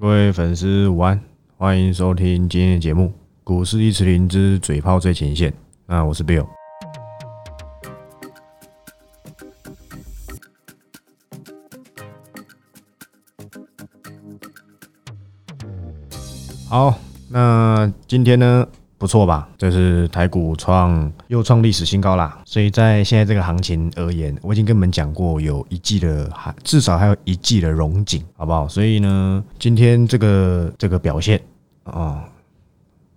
各位粉丝午安，欢迎收听今天的节目《股市一词灵之嘴炮最前线》。那我是 Bill。好，那今天呢？不错吧？这是台股创又创历史新高啦！所以在现在这个行情而言，我已经跟你们讲过，有一季的还至少还有一季的荣景，好不好？所以呢，今天这个这个表现啊，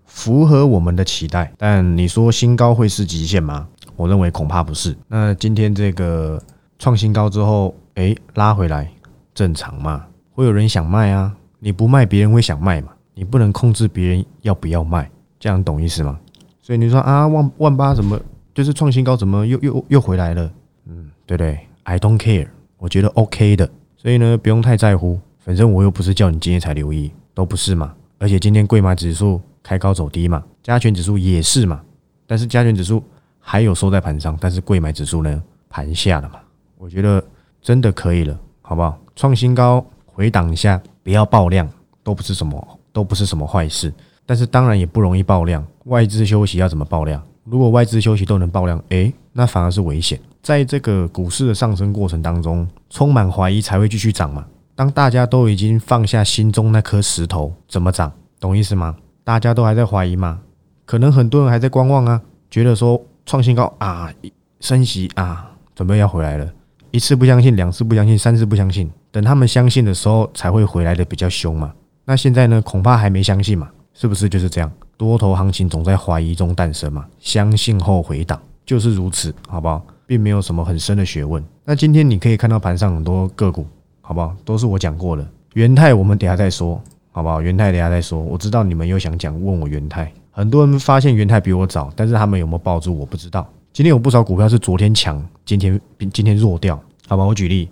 符合我们的期待。但你说新高会是极限吗？我认为恐怕不是。那今天这个创新高之后，哎，拉回来正常嘛？会有人想卖啊？你不卖，别人会想卖嘛？你不能控制别人要不要卖。这样懂意思吗？所以你说啊，万万八怎么就是创新高，怎么又又又回来了？嗯，对对？I don't care，我觉得 OK 的。所以呢，不用太在乎，反正我又不是叫你今天才留意，都不是嘛。而且今天贵买指数开高走低嘛，加权指数也是嘛。但是加权指数还有收在盘上，但是贵买指数呢盘下了嘛。我觉得真的可以了，好不好？创新高回档一下，不要爆量，都不是什么，都不是什么坏事。但是当然也不容易爆量，外资休息要怎么爆量？如果外资休息都能爆量，诶，那反而是危险。在这个股市的上升过程当中，充满怀疑才会继续涨嘛。当大家都已经放下心中那颗石头，怎么涨？懂意思吗？大家都还在怀疑吗？可能很多人还在观望啊，觉得说创新高啊，升息啊，准备要回来了。一次不相信，两次不相信，三次不相信，等他们相信的时候，才会回来的比较凶嘛。那现在呢，恐怕还没相信嘛。是不是就是这样？多头行情总在怀疑中诞生嘛，相信后回档就是如此，好不好？并没有什么很深的学问。那今天你可以看到盘上很多个股，好不好？都是我讲过的。元泰我们等下再说，好不好？元泰等下再说。我知道你们又想讲，问我元泰。很多人发现元泰比我早，但是他们有没有抱住我不知道。今天有不少股票是昨天强，今天今天弱掉，好吧？我举例，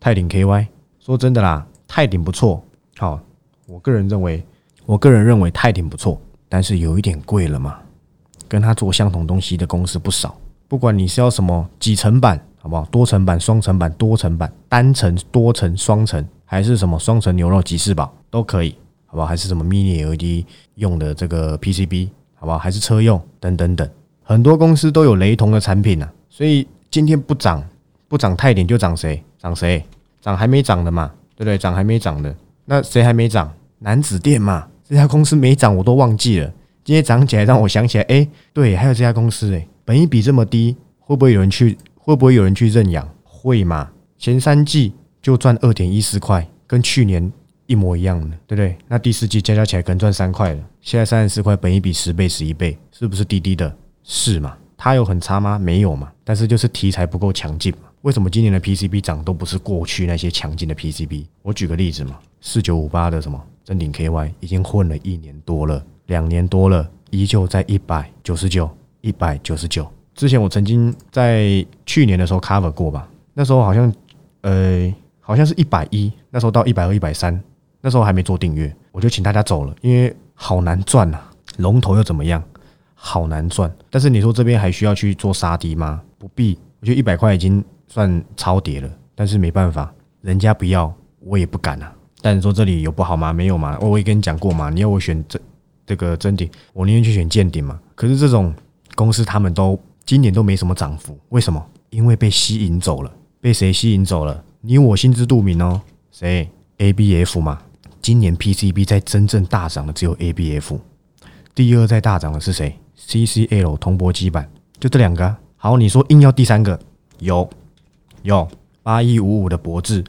泰鼎 KY，说真的啦，泰鼎不错，好，我个人认为。我个人认为泰鼎不错，但是有一点贵了嘛。跟他做相同东西的公司不少，不管你是要什么几层板，好不好？多层板、双层板、多层板、单层、多层、双层，还是什么双层牛肉吉士堡都可以，好不好？还是什么 Mini LED 用的这个 PCB，好不好？还是车用等等等，很多公司都有雷同的产品呢。所以今天不涨，不涨泰鼎就涨谁？涨谁？涨还没涨的嘛，对不对？涨还没涨的，那谁还没涨？南子店嘛。这家公司没涨，我都忘记了。今天涨起来，让我想起来，哎，对，还有这家公司，哎，本一比这么低，会不会有人去？会不会有人去认养？会嘛？前三季就赚二点一四块，跟去年一模一样的，对不对？那第四季加加起来可能赚三块了。现在三十四块，本一比十倍、十一倍，是不是低低的？是嘛？它有很差吗？没有嘛？但是就是题材不够强劲嘛？为什么今年的 PCB 涨都不是过去那些强劲的 PCB？我举个例子嘛，四九五八的什么？真顶 KY 已经混了一年多了，两年多了，依旧在一百九十九，一百九十九。之前我曾经在去年的时候 cover 过吧，那时候好像，呃，好像是一百一，那时候到一百二、一百三，那时候还没做订阅，我就请大家走了，因为好难赚呐。龙头又怎么样？好难赚。但是你说这边还需要去做杀低吗？不必。我觉得一百块已经算超跌了，但是没办法，人家不要，我也不敢啊。但你说这里有不好吗？没有嘛？我也跟你讲过嘛。你要我选这这个真顶，我宁愿去选见顶嘛。可是这种公司他们都今年都没什么涨幅，为什么？因为被吸引走了。被谁吸引走了？你我心知肚明哦。谁？A B F 嘛。今年 P C B 在真正大涨的只有 A B F，第二在大涨的是谁？C C L 铜箔基板，就这两个。好，你说硬要第三个？有有八一五五的博智，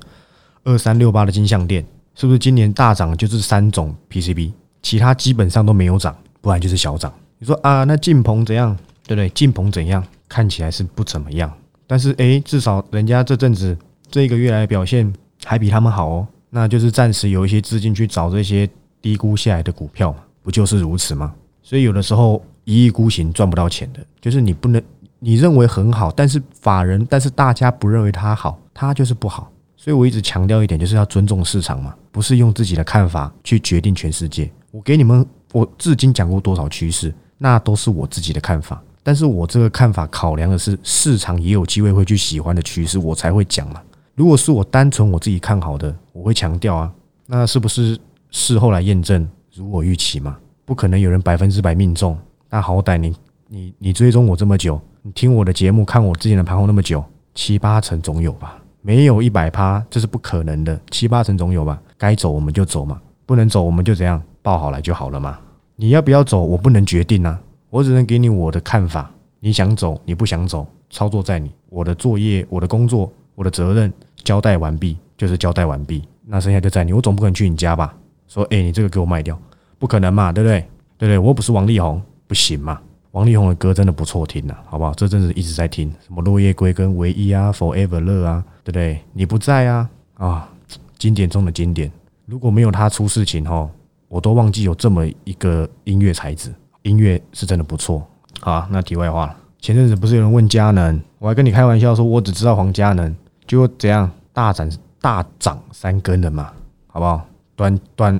二三六八的金项店。是不是今年大涨就是三种 PCB，其他基本上都没有涨，不然就是小涨。你说啊，那晋鹏怎样？对不对？晋鹏怎样？看起来是不怎么样，但是诶，至少人家这阵子这个月来表现还比他们好哦。那就是暂时有一些资金去找这些低估下来的股票嘛，不就是如此吗？所以有的时候一意孤行赚不到钱的，就是你不能你认为很好，但是法人但是大家不认为它好，它就是不好。所以我一直强调一点，就是要尊重市场嘛，不是用自己的看法去决定全世界。我给你们，我至今讲过多少趋势，那都是我自己的看法。但是我这个看法考量的是市场也有机会会去喜欢的趋势，我才会讲嘛。如果是我单纯我自己看好的，我会强调啊，那是不是事后来验证如我预期嘛，不可能有人百分之百命中。那好歹你你你追踪我这么久，你听我的节目，看我之前的盘后那么久，七八成总有吧？没有一百趴，这是不可能的，七八成总有吧？该走我们就走嘛，不能走我们就怎样报好来就好了嘛。你要不要走，我不能决定啊，我只能给你我的看法。你想走，你不想走，操作在你。我的作业，我的工作，我的责任交代完毕，就是交代完毕。那剩下就在你，我总不可能去你家吧？说，哎，你这个给我卖掉，不可能嘛，对不对？对对？我不是王力宏，不行嘛。王力宏的歌真的不错听呐，好不好？这阵子一直在听，什么落叶归根、唯一啊、Forever 乐啊，对不对？你不在啊，啊，经典中的经典。如果没有他出事情哈，我都忘记有这么一个音乐才子，音乐是真的不错。好，那题外话了，前阵子不是有人问佳能，我还跟你开玩笑说，我只知道黄佳能，就怎样大涨大涨三根了嘛，好不好？短短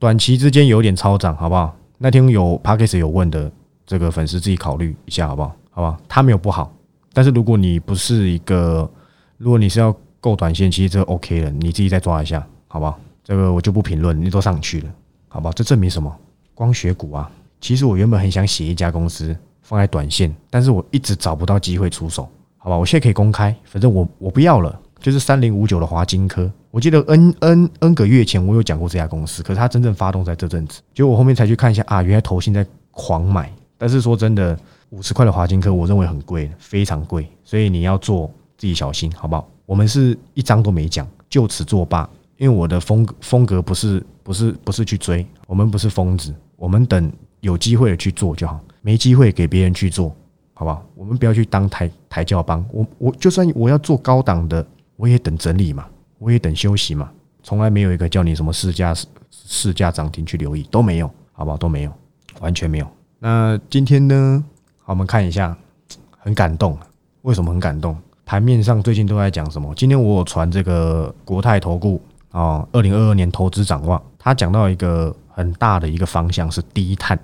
短期之间有点超涨，好不好？那天有 p a c k e s 有问的。这个粉丝自己考虑一下好不好？好不好？他没有不好，但是如果你不是一个，如果你是要够短线，其实这 OK 了，你自己再抓一下，好不好？这个我就不评论，你都上去了，好不好？这证明什么？光学股啊，其实我原本很想写一家公司放在短线，但是我一直找不到机会出手，好吧？我现在可以公开，反正我我不要了，就是三零五九的华金科，我记得 N N N 个月前我有讲过这家公司，可是它真正发动在这阵子，结果我后面才去看一下啊，原来投信在狂买。但是说真的，五十块的华金科，我认为很贵，非常贵，所以你要做自己小心，好不好？我们是一张都没讲，就此作罢。因为我的风风格不是不是不是去追，我们不是疯子，我们等有机会去做就好，没机会给别人去做，好不好？我们不要去当台台教帮，我我就算我要做高档的，我也等整理嘛，我也等休息嘛，从来没有一个叫你什么市价市价涨停去留意都没有，好不好？都没有，完全没有。那今天呢？好，我们看一下，很感动。为什么很感动？盘面上最近都在讲什么？今天我有传这个国泰投顾啊，二零二二年投资展望，他讲到一个很大的一个方向是低碳。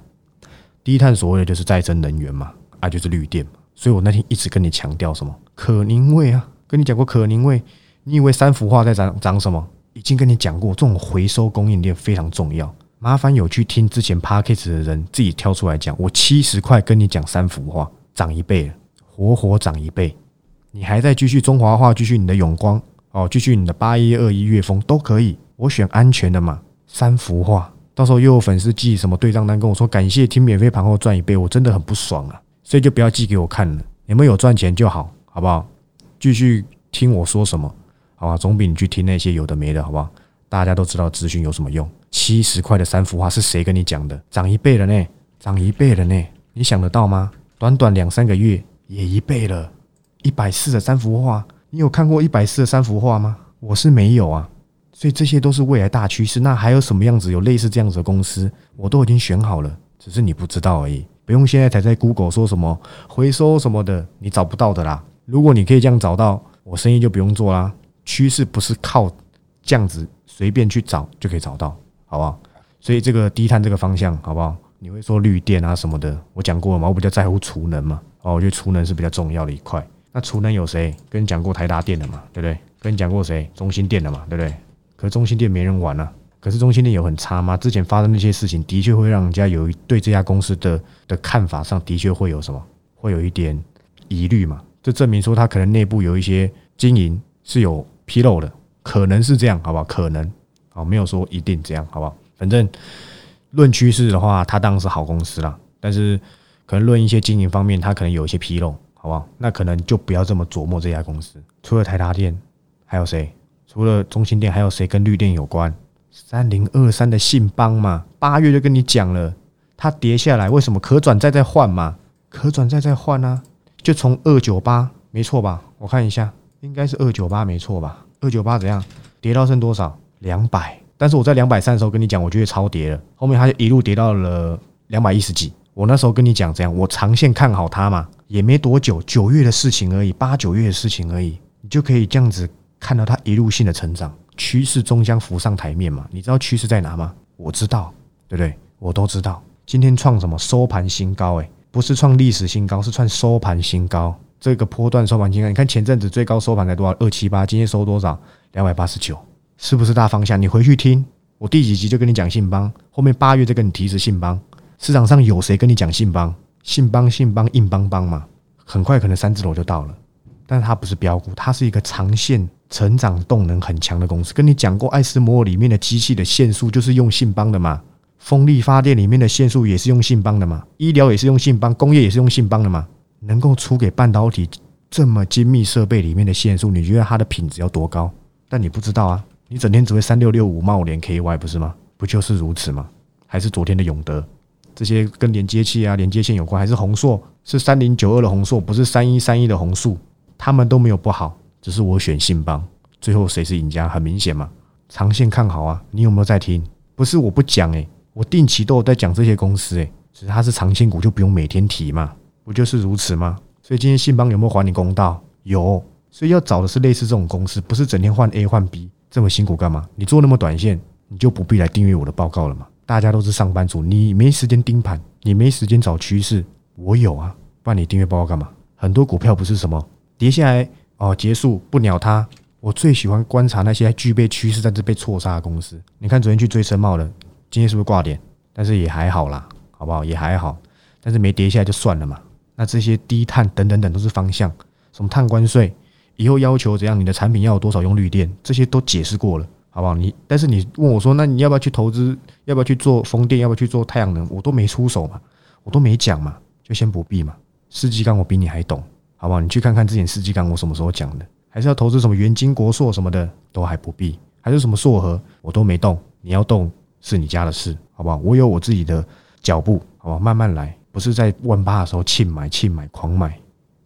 低碳所谓的就是再生能源嘛，啊，就是绿电嘛。所以我那天一直跟你强调什么？可宁味啊，跟你讲过可宁味。你以为三幅画在涨涨什么？已经跟你讲过，这种回收供应链非常重要。麻烦有去听之前 p a c k a g e 的人自己挑出来讲，我七十块跟你讲三幅画涨一倍了，活活涨一倍，你还在继续中华画，继续你的永光哦，继续你的八一二一月风都可以，我选安全的嘛，三幅画，到时候又有粉丝寄什么对账单跟我说感谢听免费盘后赚一倍，我真的很不爽啊，所以就不要寄给我看了，你们有赚钱就好，好不好？继续听我说什么，好吧，总比你去听那些有的没的，好不好？大家都知道资讯有什么用？七十块的三幅画是谁跟你讲的？涨一倍了呢，涨一倍了呢，你想得到吗？短短两三个月也一倍了，一百四的三幅画，你有看过一百四的三幅画吗？我是没有啊，所以这些都是未来大趋势。那还有什么样子有类似这样子的公司？我都已经选好了，只是你不知道而已。不用现在才在 Google 说什么回收什么的，你找不到的啦。如果你可以这样找到，我生意就不用做啦。趋势不是靠这样子。随便去找就可以找到，好不好？所以这个低碳这个方向，好不好？你会说绿电啊什么的，我讲过了嘛？我比较在乎储能嘛，哦，我觉得储能是比较重要的一块。那储能有谁？跟你讲过台达电的嘛，对不对？跟你讲过谁？中心电的嘛，对不对？可是中心电没人玩啊。可是中心电有很差吗？之前发生那些事情，的确会让人家有一对这家公司的的看法上的确会有什么，会有一点疑虑嘛？这证明说他可能内部有一些经营是有纰漏的。可能是这样，好不好？可能，好，没有说一定这样，好不好？反正论趋势的话，它当然是好公司啦。但是可能论一些经营方面，它可能有一些纰漏，好不好？那可能就不要这么琢磨这家公司。除了台达电，还有谁？除了中心电，还有谁跟绿电有关？三零二三的信邦嘛，八月就跟你讲了，它跌下来，为什么可转债再换嘛？可转债再换啊？就从二九八，没错吧？我看一下，应该是二九八，没错吧？二九八怎样跌到剩多少？两百。但是我在两百三的时候跟你讲，我觉得超跌了。后面它就一路跌到了两百一十几。我那时候跟你讲，这样？我长线看好它嘛，也没多久，九月的事情而已，八九月的事情而已，你就可以这样子看到它一路性的成长，趋势终将浮上台面嘛。你知道趋势在哪吗？我知道，对不对？我都知道。今天创什么收盘新高？诶，不是创历史新高，是创收盘新高。这个波段收盘金额，你看前阵子最高收盘才多少？二七八，今天收多少？两百八十九，是不是大方向？你回去听，我第几集就跟你讲信邦，后面八月再跟你提示信邦。市场上有谁跟你讲信邦？信邦、信邦硬邦邦嘛，很快可能三字头就到了。但是它不是标股，它是一个长线成长动能很强的公司。跟你讲过，爱斯摩尔里面的机器的线束就是用信邦的嘛，风力发电里面的线束也是用信邦的嘛，医疗也是用信邦，工业也是用信邦的嘛。能够出给半导体这么精密设备里面的线束，你觉得它的品质要多高？但你不知道啊。你整天只会三六六五茂联 KY 不是吗？不就是如此吗？还是昨天的永德这些跟连接器啊、连接线有关？还是宏硕是三零九二的宏硕，不是三一三一的宏硕？他们都没有不好，只是我选信邦，最后谁是赢家？很明显嘛，长线看好啊！你有没有在听？不是我不讲诶，我定期都有在讲这些公司诶，只是它是长线股，就不用每天提嘛，不就是如此吗？所以今天信邦有没有还你公道？有，所以要找的是类似这种公司，不是整天换 A 换 B。这么辛苦干嘛？你做那么短线，你就不必来订阅我的报告了嘛。大家都是上班族，你没时间盯盘，你没时间找趋势，我有啊。不然你订阅报告干嘛？很多股票不是什么跌下来哦，结束不鸟它。我最喜欢观察那些具备趋势但是被错杀的公司。你看昨天去追深茂的，今天是不是挂点？但是也还好啦，好不好？也还好，但是没跌下来就算了嘛。那这些低碳等等等都是方向，什么碳关税？以后要求怎样？你的产品要有多少用绿电？这些都解释过了，好不好？你但是你问我说，那你要不要去投资？要不要去做风电？要不要去做太阳能？我都没出手嘛，我都没讲嘛，就先不必嘛。世纪钢我比你还懂，好不好？你去看看之前世纪钢我什么时候讲的？还是要投资什么元金国硕什么的，都还不必。还是什么硕和，我都没动。你要动是你家的事，好不好？我有我自己的脚步，好不好？慢慢来，不是在万八的时候庆买庆买狂买，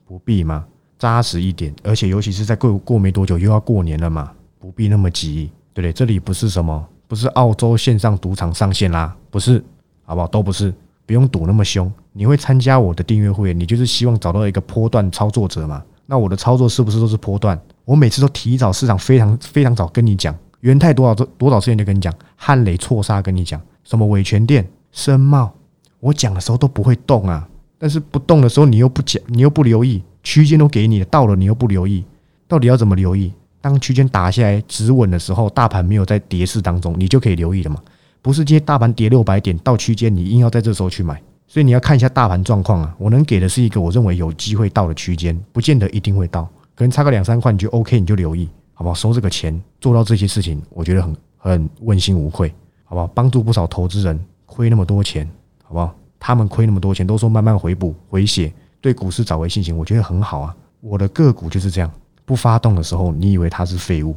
不必吗？扎实一点，而且尤其是在过过没多久又要过年了嘛，不必那么急，对不对？这里不是什么，不是澳洲线上赌场上线啦，不是，好不好？都不是，不用赌那么凶。你会参加我的订阅会员，你就是希望找到一个波段操作者嘛？那我的操作是不是都是波段？我每次都提早市场非常非常早跟你讲，元泰多少多少时间就跟你讲，汉雷错杀跟你讲，什么伟全电、深茂，我讲的时候都不会动啊，但是不动的时候你又不讲，你又不留意。区间都给你了，到了你又不留意，到底要怎么留意？当区间打下来止稳的时候，大盘没有在跌势当中，你就可以留意了嘛。不是今天大盘跌六百点到区间，你硬要在这时候去买，所以你要看一下大盘状况啊。我能给的是一个我认为有机会到的区间，不见得一定会到，可能差个两三块你就 OK，你就留意，好不好？收这个钱做到这些事情，我觉得很很问心无愧，好不好？帮助不少投资人亏那么多钱，好不好？他们亏那么多钱，都说慢慢回补回血。对股市找回信心，我觉得很好啊。我的个股就是这样，不发动的时候，你以为它是废物；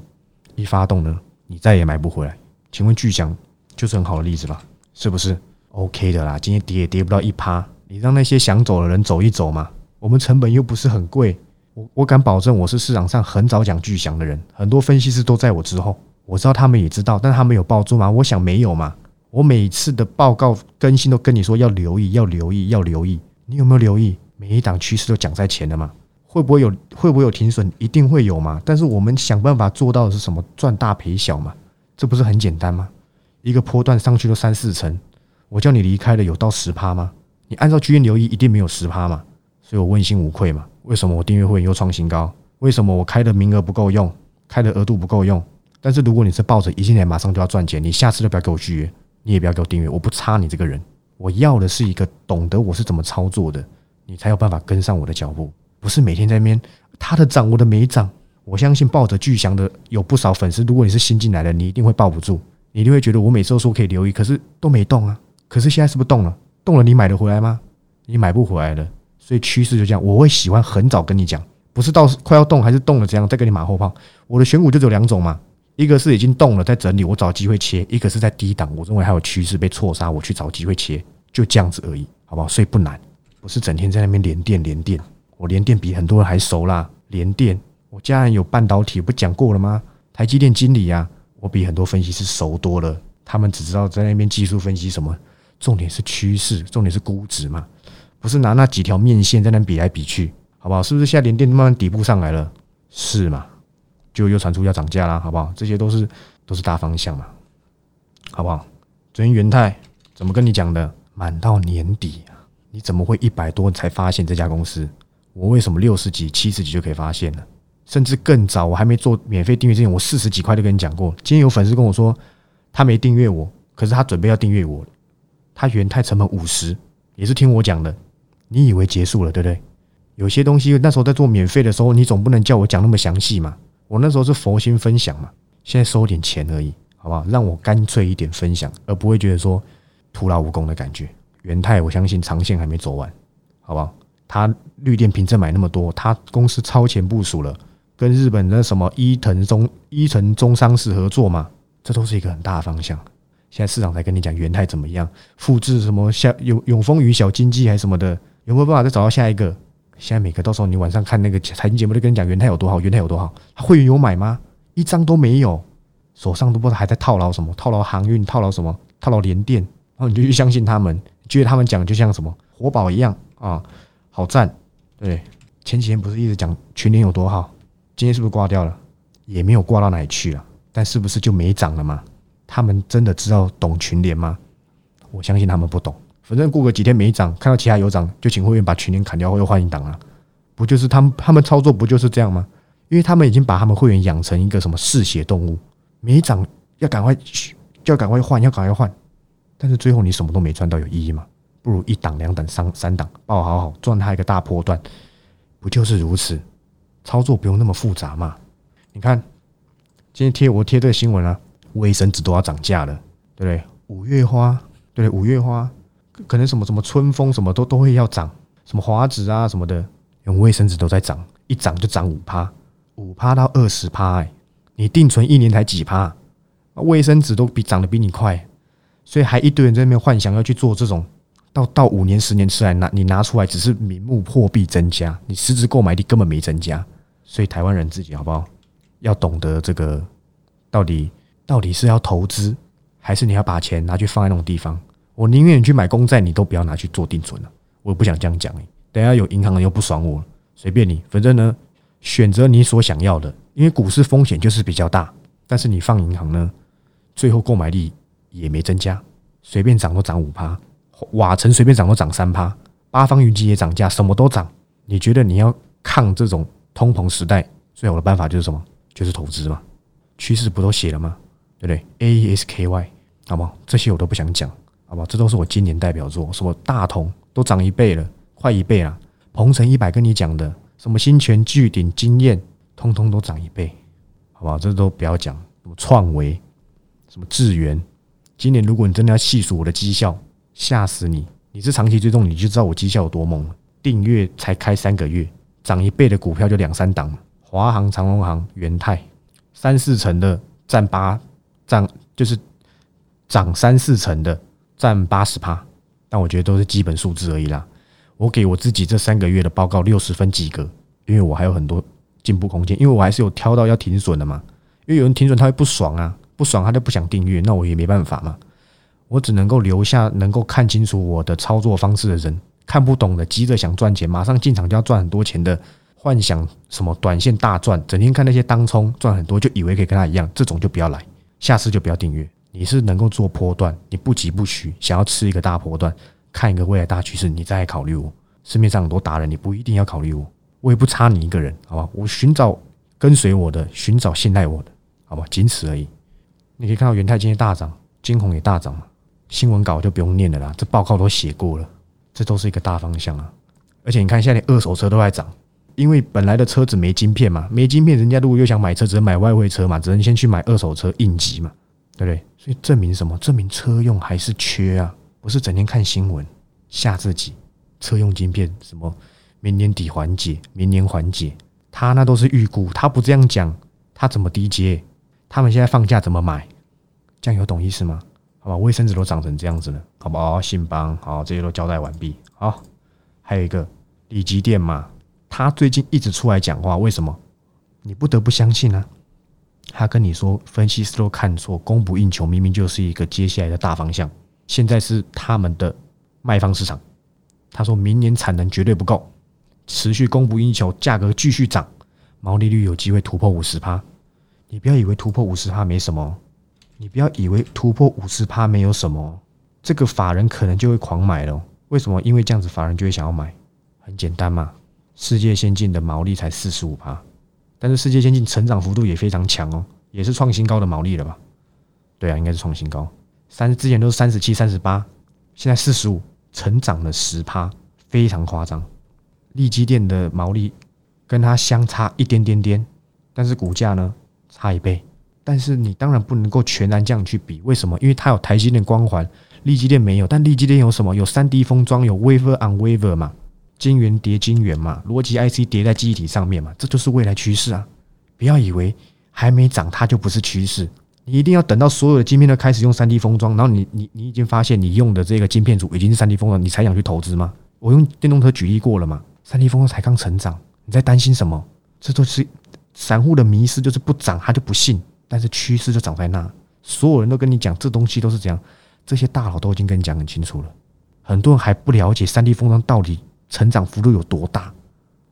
一发动呢，你再也买不回来。请问巨翔就是很好的例子吧？是不是？OK 的啦，今天跌也跌不到一趴，你让那些想走的人走一走嘛。我们成本又不是很贵，我我敢保证，我是市场上很早讲巨翔的人，很多分析师都在我之后。我知道他们也知道，但他们有抱住吗？我想没有嘛。我每次的报告更新都跟你说要留意，要留意，要留意。你有没有留意？每一档趋势都讲在前的嘛，会不会有会不会有停损？一定会有嘛。但是我们想办法做到的是什么？赚大赔小嘛，这不是很简单吗？一个波段上去都三四成，我叫你离开了有到十趴吗？你按照居间留意，一定没有十趴嘛。所以我问心无愧嘛。为什么我订阅会员又创新高？为什么我开的名额不够用，开的额度不够用？但是如果你是抱着一进来马上就要赚钱，你下次就不要给我续约，你也不要给我订阅，我不差你这个人。我要的是一个懂得我是怎么操作的。你才有办法跟上我的脚步，不是每天在那边他的涨我的没涨。我相信抱着巨翔的有不少粉丝，如果你是新进来的，你一定会抱不住，你一定会觉得我每次都说可以留意，可是都没动啊。可是现在是不是动了？动了，你买得回来吗？你买不回来了。所以趋势就这样，我会喜欢很早跟你讲，不是到快要动还是动了这样再跟你马后炮。我的选股就只有两种嘛，一个是已经动了在整理，我找机会切；一个是在低档，我认为还有趋势被错杀，我去找机会切，就这样子而已，好不好？所以不难。不是整天在那边连电连电，我连电比很多人还熟啦。连电，我家人有半导体，不讲过了吗？台积电经理啊，我比很多分析师熟多了。他们只知道在那边技术分析什么，重点是趋势，重点是估值嘛，不是拿那几条面线在那比来比去，好不好？是不是现在连电慢慢底部上来了？是嘛？就又传出要涨价啦，好不好？这些都是都是大方向嘛，好不好？昨天元泰怎么跟你讲的？满到年底。你怎么会一百多才发现这家公司？我为什么六十几、七十几就可以发现了？甚至更早，我还没做免费订阅之前，我四十几块就跟你讲过。今天有粉丝跟我说，他没订阅我，可是他准备要订阅我，他元泰成本五十，也是听我讲的。你以为结束了，对不对？有些东西那时候在做免费的时候，你总不能叫我讲那么详细嘛。我那时候是佛心分享嘛，现在收点钱而已，好不好？让我干脆一点分享，而不会觉得说徒劳无功的感觉。元泰，我相信长线还没走完，好不好？他绿电凭证买那么多，他公司超前部署了，跟日本的什么伊藤中伊藤中商事合作嘛，这都是一个很大的方向。现在市场才跟你讲元泰怎么样，复制什么下永永丰余小金鸡还是什么的，有没有办法再找到下一个？现在每个到时候你晚上看那个财经节目，都跟你讲元泰有多好，元泰有多好，会员有买吗？一张都没有，手上都不知道还在套牢什么，套牢航运，套牢什么，套牢联电，然后你就去相信他们。觉得他们讲就像什么活宝一样啊，好赞！对，前几天不是一直讲群联有多好，今天是不是挂掉了？也没有挂到哪里去了，但是不是就没涨了吗？他们真的知道懂群联吗？我相信他们不懂。反正过个几天没涨，看到其他有涨，就请会员把群联砍掉，又换一档了！不就是他们他们操作不就是这样吗？因为他们已经把他们会员养成一个什么嗜血动物，没涨要赶快就要赶快换，要赶快换。但是最后你什么都没赚到，有意义吗？不如一档、两档、三三档，抱好好赚它一个大波段，不就是如此？操作不用那么复杂嘛？你看，今天贴我贴这个新闻啊，卫生纸都要涨价了，对不对？五月花，对五月花，可能什么什么春风什么都都会要涨，什么华纸啊什么的，用卫生纸都在涨，一涨就涨五趴，五趴到二十趴，哎，你定存一年才几趴？卫生纸都比涨得比你快。所以还一堆人在那边幻想要去做这种，到到五年十年出来拿你拿出来只是名目货币增加，你实质购买力根本没增加。所以台湾人自己好不好？要懂得这个到底到底是要投资，还是你要把钱拿去放在那种地方？我宁愿你去买公债，你都不要拿去做定存了。我不想这样讲你，等下有银行人又不爽我，随便你，反正呢，选择你所想要的，因为股市风险就是比较大，但是你放银行呢，最后购买力。也没增加，随便涨都涨五趴，瓦城随便涨都涨三趴，八方云集也涨价，什么都涨。你觉得你要抗这种通膨时代，最好的办法就是什么？就是投资嘛。趋势不都写了吗？对不对？A E S K Y，好不好？这些我都不想讲，好不好？这都是我今年代表作，什么大同都涨一倍了，快一倍了。鹏程一百跟你讲的，什么新泉巨鼎经验，通通都涨一倍，好不好？这都不要讲，什么创维，什么智源。今年如果你真的要细数我的绩效，吓死你！你是长期追踪，你就知道我绩效有多猛了。订阅才开三个月，涨一倍的股票就两三档华航、长隆航、元泰，三四成的占八，占就是涨三四成的占八十趴。但我觉得都是基本数字而已啦。我给我自己这三个月的报告六十分及格，因为我还有很多进步空间，因为我还是有挑到要停损的嘛。因为有人停损他会不爽啊。不爽他就不想订阅，那我也没办法嘛。我只能够留下能够看清楚我的操作方式的人，看不懂的急着想赚钱，马上进场就要赚很多钱的，幻想什么短线大赚，整天看那些当冲赚很多，就以为可以跟他一样，这种就不要来，下次就不要订阅。你是能够做波段，你不急不徐，想要吃一个大波段，看一个未来大趋势，你再考虑我。市面上很多达人，你不一定要考虑我，我也不差你一个人，好吧？我寻找跟随我的，寻找信赖我的，好吧？仅此而已。你可以看到元泰今天大涨，金红也大涨嘛。新闻稿就不用念了啦，这报告都写过了，这都是一个大方向啊。而且你看，现在连二手车都在涨，因为本来的车子没晶片嘛，没晶片，人家如果又想买车，只能买外汇车嘛，只能先去买二手车应急嘛，对不对？所以证明什么？证明车用还是缺啊，不是整天看新闻吓自己。车用晶片什么？明年底缓解，明年缓解，他那都是预估，他不这样讲，他怎么低阶？他们现在放假怎么买？这样有懂意思吗？好吧，卫生纸都长成这样子了，好不好？信邦好，这些都交代完毕。好，还有一个李吉店嘛，他最近一直出来讲话，为什么？你不得不相信啊。他跟你说，分析师都看错，供不应求，明明就是一个接下来的大方向。现在是他们的卖方市场。他说明年产能绝对不够，持续供不应求，价格继续涨，毛利率有机会突破五十趴。你不要以为突破五十趴没什么，你不要以为突破五十趴没有什么，这个法人可能就会狂买了。为什么？因为这样子法人就会想要买，很简单嘛。世界先进的毛利才四十五趴，但是世界先进成长幅度也非常强哦，也是创新高的毛利了吧？对啊，应该是创新高。三之前都是三十七、三十八，现在四十五，成长了十趴，非常夸张。利基店的毛利跟它相差一点点点，但是股价呢差一倍。但是你当然不能够全然这样去比，为什么？因为它有台积电光环，立基电没有。但立基电有什么？有三 D 封装，有 Wafer on Wafer 嘛，晶圆叠晶圆嘛，逻辑 IC 叠在记忆体上面嘛，这就是未来趋势啊！不要以为还没涨它就不是趋势，你一定要等到所有的晶片都开始用三 D 封装，然后你你你已经发现你用的这个晶片组已经是三 D 封装，你才想去投资吗？我用电动车举例过了嘛，三 D 封装才刚成长，你在担心什么？这都是散户的迷失，就是不涨他就不信。但是趋势就长在那，所有人都跟你讲这东西都是这样，这些大佬都已经跟你讲很清楚了。很多人还不了解三 D 封装到底成长幅度有多大。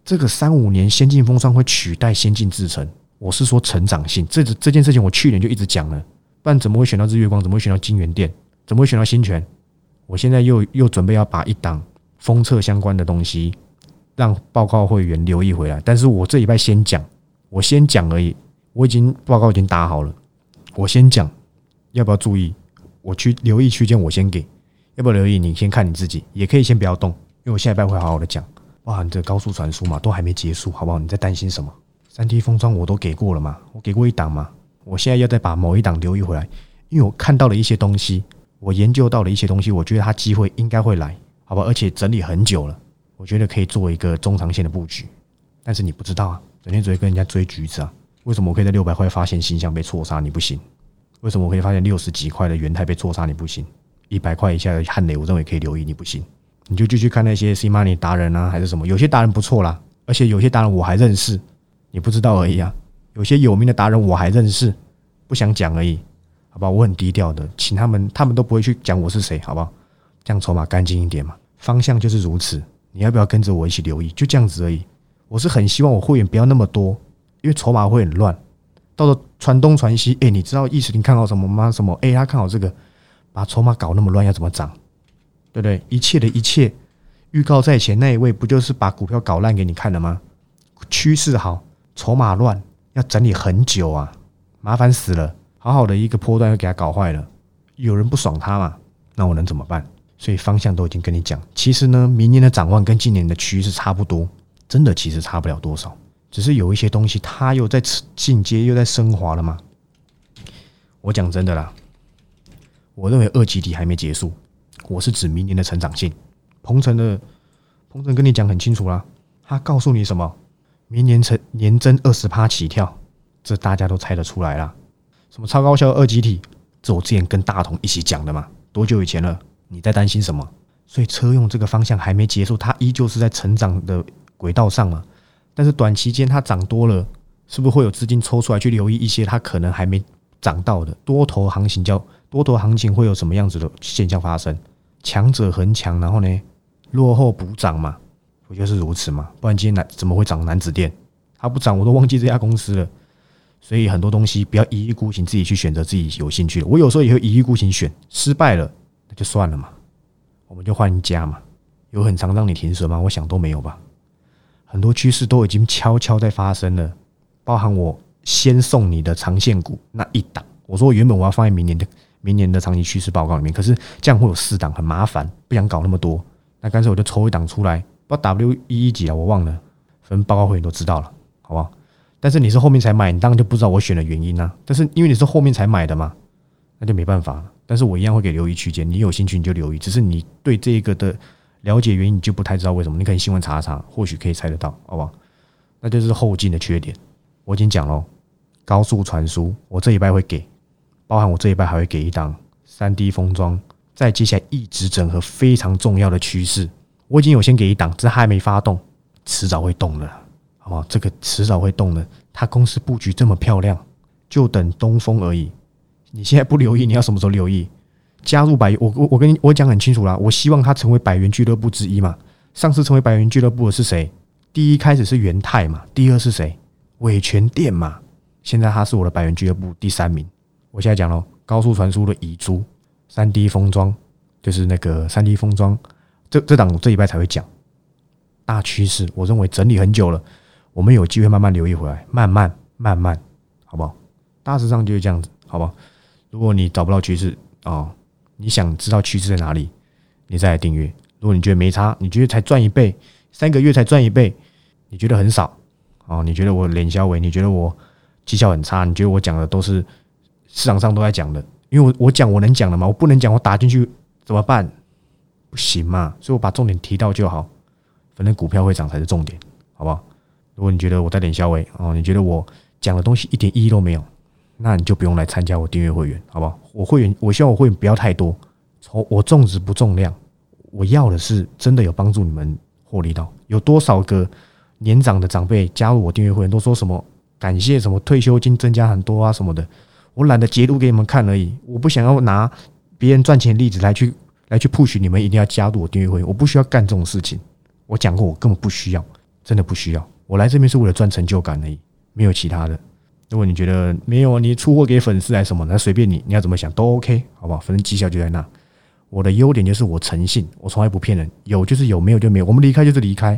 这个三五年先进封装会取代先进制程，我是说成长性。这这件事情我去年就一直讲了，不然怎么会选到日月光？怎么会选到金源店？怎么会选到新泉？我现在又又准备要把一档封测相关的东西让报告会员留意回来。但是我这礼拜先讲，我先讲而已。我已经报告已经打好了，我先讲要不要注意，我去留意区间我先给，要不要留意你先看你自己，也可以先不要动，因为我下一拜会好好的讲。哇，你这高速传输嘛，都还没结束，好不好？你在担心什么？三 D 封装我都给过了嘛，我给过一档嘛，我现在要再把某一档留意回来，因为我看到了一些东西，我研究到了一些东西，我觉得它机会应该会来，好吧？而且整理很久了，我觉得可以做一个中长线的布局，但是你不知道啊，整天只会跟人家追橘子啊。为什么我可以在六百块发现新象被错杀？你不行？为什么我可以发现六十几块的元泰被错杀？你不行？一百块以下的汉雷，我认为可以留意。你不行？你就继续看那些 C money 达人啊，还是什么？有些达人不错啦，而且有些达人我还认识，你不知道而已啊。有些有名的达人我还认识，不想讲而已，好吧？我很低调的，请他们，他们都不会去讲我是谁，好不好？这样筹码干净一点嘛。方向就是如此，你要不要跟着我一起留意？就这样子而已。我是很希望我会员不要那么多。因为筹码会很乱，到时候传东传西，哎，你知道意思？你看好什么吗？什么？哎，他看好这个，把筹码搞那么乱，要怎么涨？对不对？一切的一切预告在前，那一位不就是把股票搞烂给你看了吗？趋势好，筹码乱，要整理很久啊，麻烦死了。好好的一个波段又给他搞坏了，有人不爽他嘛？那我能怎么办？所以方向都已经跟你讲。其实呢，明年的展望跟今年的趋势差不多，真的其实差不了多少。只是有一些东西，它又在进阶，又在升华了吗？我讲真的啦，我认为二级体还没结束。我是指明年的成长性。鹏程的鹏程跟你讲很清楚啦，他告诉你什么？明年成年增二十趴起跳，这大家都猜得出来啦。什么超高效二级体？这我之前跟大同一起讲的嘛，多久以前了？你在担心什么？所以车用这个方向还没结束，它依旧是在成长的轨道上嘛。但是短期间它涨多了，是不是会有资金抽出来去留意一些它可能还没涨到的多头行情？叫多头行情会有什么样子的现象发生？强者恒强，然后呢落后补涨嘛？不就是如此嘛？不然今天怎么会涨男子店？它不涨我都忘记这家公司了。所以很多东西不要一意孤行，自己去选择自己有兴趣的。我有时候也会一意孤行选，失败了那就算了嘛，我们就换一家嘛。有很长让你停损吗？我想都没有吧。很多趋势都已经悄悄在发生了，包含我先送你的长线股那一档。我说我原本我要放在明年的明年的长期趋势报告里面，可是这样会有四档，很麻烦，不想搞那么多。那干脆我就抽一档出来，不知道 W 一一几啊，我忘了，反正报告会员都知道了，好不好？但是你是后面才买，你当然就不知道我选的原因啊。但是因为你是后面才买的嘛，那就没办法。但是我一样会给留意区间，你有兴趣你就留意，只是你对这个的。了解原因，你就不太知道为什么。你可以新闻查查，或许可以猜得到，好不好？那就是后劲的缺点。我已经讲了，高速传输，我这一拜会给，包含我这一拜还会给一档三 D 封装，在接下来一直整合非常重要的趋势。我已经有先给一档，这还没发动，迟早会动的，好不好？这个迟早会动的。他公司布局这么漂亮，就等东风而已。你现在不留意，你要什么时候留意？加入百我我我跟你我讲很清楚啦，我希望他成为百元俱乐部之一嘛。上次成为百元俱乐部的是谁？第一开始是元泰嘛，第二是谁？伟全店嘛。现在他是我的百元俱乐部第三名。我现在讲了高速传输的遗珠，三 D 封装就是那个三 D 封装，这这档这一拜才会讲大趋势。我认为整理很久了，我们有机会慢慢留意回来，慢慢慢慢，好不好？大致上就是这样子，好不好？如果你找不到趋势哦，你想知道趋势在哪里，你再来订阅。如果你觉得没差，你觉得才赚一倍，三个月才赚一倍，你觉得很少哦？你觉得我脸销伟，你觉得我绩效很差？你觉得我讲的都是市场上都在讲的？因为我我讲我能讲的吗？我不能讲，我打进去怎么办？不行嘛，所以我把重点提到就好。反正股票会涨才是重点，好不好？如果你觉得我在脸消微哦，你觉得我讲的东西一点意义都没有，那你就不用来参加我订阅会员，好不好？我会员，我希望我会员不要太多，从我重质不重量，我要的是真的有帮助你们获利到。有多少个年长的长辈加入我订阅会员，都说什么感谢什么退休金增加很多啊什么的，我懒得截图给你们看而已。我不想要拿别人赚钱例子来去来去 push 你们一定要加入我订阅会员，我不需要干这种事情。我讲过，我根本不需要，真的不需要。我来这边是为了赚成就感而已，没有其他的。如果你觉得没有，你出货给粉丝还是什么，那随便你，你要怎么想都 OK，好不好？反正绩效就在那。我的优点就是我诚信，我从来不骗人，有就是有，没有就没有。我们离开就是离开，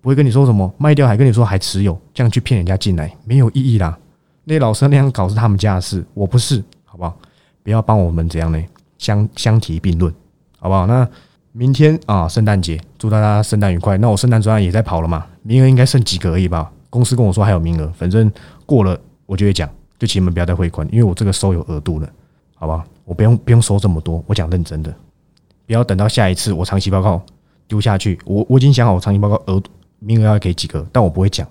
不会跟你说什么卖掉还跟你说还持有，这样去骗人家进来没有意义啦。那老师那样搞是他们家的事，我不是，好不好？不要帮我们怎样呢？相相提并论，好不好？那。明天啊，圣诞节，祝大家圣诞愉快。那我圣诞专案也在跑了嘛，名额应该剩几个而已吧？公司跟我说还有名额，反正过了我就会讲，就请你们不要再汇款，因为我这个收有额度了，好吧？我不用不用收这么多，我讲认真的，不要等到下一次我长期报告丢下去，我我已经想好我长期报告额名额要给几个，但我不会讲，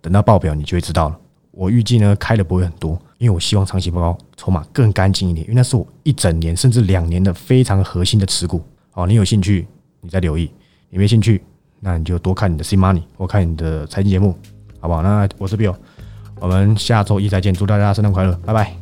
等到报表你就会知道了。我预计呢开的不会很多，因为我希望长期报告筹码更干净一点，因为那是我一整年甚至两年的非常核心的持股。好，你有兴趣，你再留意；你没兴趣，那你就多看你的 C Money 或看你的财经节目，好不好？那我是 Bill，我们下周一再见，祝大家圣诞快乐，拜拜。